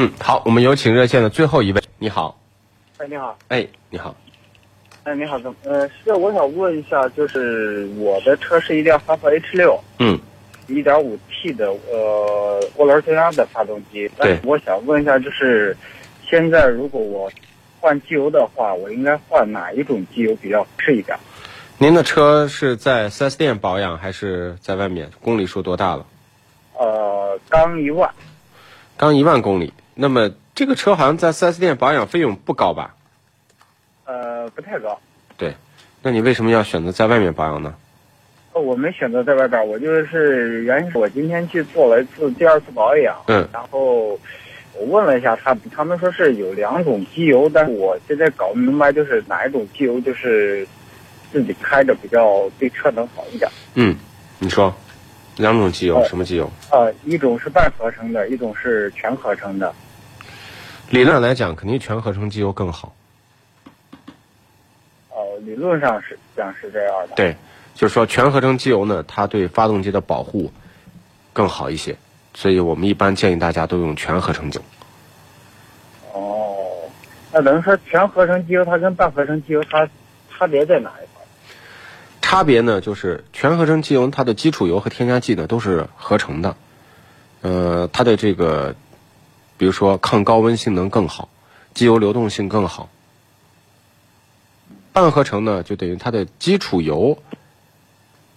嗯，好，我们有请热线的最后一位。你好，哎，你好，哎，你好，哎，你好，怎么？呃，是我想问一下，就是我的车是一辆哈弗 H 六，嗯，一点五 T 的，呃，涡轮增压的发动机。但是我想问一下，就是现在如果我换机油的话，我应该换哪一种机油比较合适一点？您的车是在 4S 店保养还是在外面？公里数多大了？呃，刚一万。刚一万公里。那么这个车好像在 4S 店保养费用不高吧？呃，不太高。对，那你为什么要选择在外面保养呢？呃，我没选择在外边，我就是原因是我今天去做了一次第二次保养，嗯，然后我问了一下他，他们说是有两种机油，但是我现在搞不明白就是哪一种机油就是自己开着比较对车能好一点。嗯，你说，两种机油，什么机油？呃，一种是半合成的，一种是全合成的。理论上来讲，肯定全合成机油更好。呃，理论上是讲是这样的。对，就是说全合成机油呢，它对发动机的保护更好一些，所以我们一般建议大家都用全合成机油。哦，那等于说全合成机油它跟半合成机油它差别在哪一块？差别呢，就是全合成机油它的基础油和添加剂呢都是合成的，呃，它的这个比如说抗高温性能更好，机油流动性更好。半合成呢，就等于它的基础油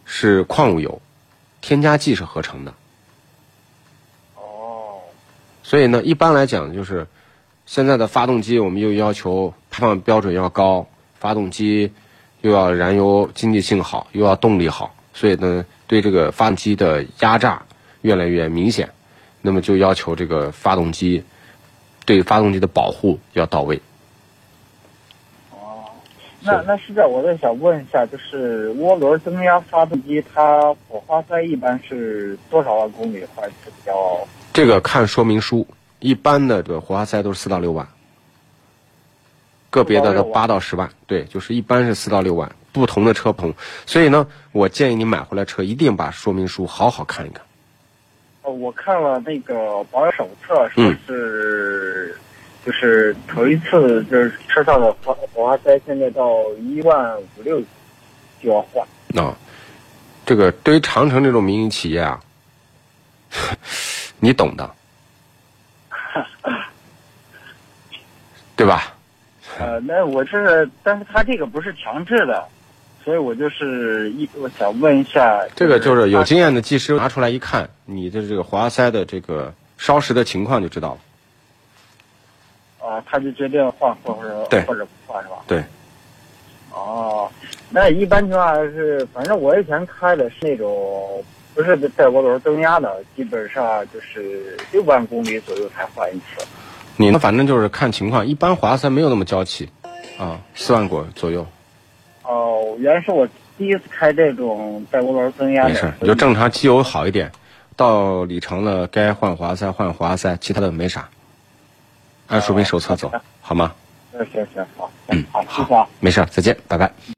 是矿物油，添加剂是合成的。哦，所以呢，一般来讲就是现在的发动机，我们又要求排放标准要高，发动机又要燃油经济性好，又要动力好，所以呢，对这个发动机的压榨越来越明显，那么就要求这个发动机对发动机的保护要到位。哦，那那是这样，我再想问一下，就是涡轮增压发动机，它火花塞一般是多少万公里换一次比较？这个看说明书，一般的这个火花塞都是四到六万，个别的4到6万都八到十万，对，就是一般是四到六万，不同的车不同，所以呢，我建议你买回来车一定把说明书好好看一看。呃，我看了那个保养手册，说嗯是、就是头一次就是车上的火火花塞现在到一万五六就要换。啊、这个对于长城这种民营企业啊，你懂的，对吧？呃，那我是，但是他这个不是强制的，所以我就是一我想问一下，这个就是有经验的技师拿出来一看，你的这个活化塞的这个烧蚀的情况就知道了。啊，他就决定换或者对或者不换是吧？对。哦，那一般情况下是，反正我以前开的是那种不是带涡轮增压的，基本上就是六万公里左右才换一次。你呢，反正就是看情况，一般活化塞没有那么娇气，啊，四万过左右，哦，原来是我第一次开这种带涡轮增压的，没事，你就正常机油好一点，到里程了该换活化塞换活化塞，其他的没啥，按说明手册走，好吗？嗯，行行好，嗯好，谢谢啊。没事，再见，拜拜。